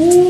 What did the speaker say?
Ooh.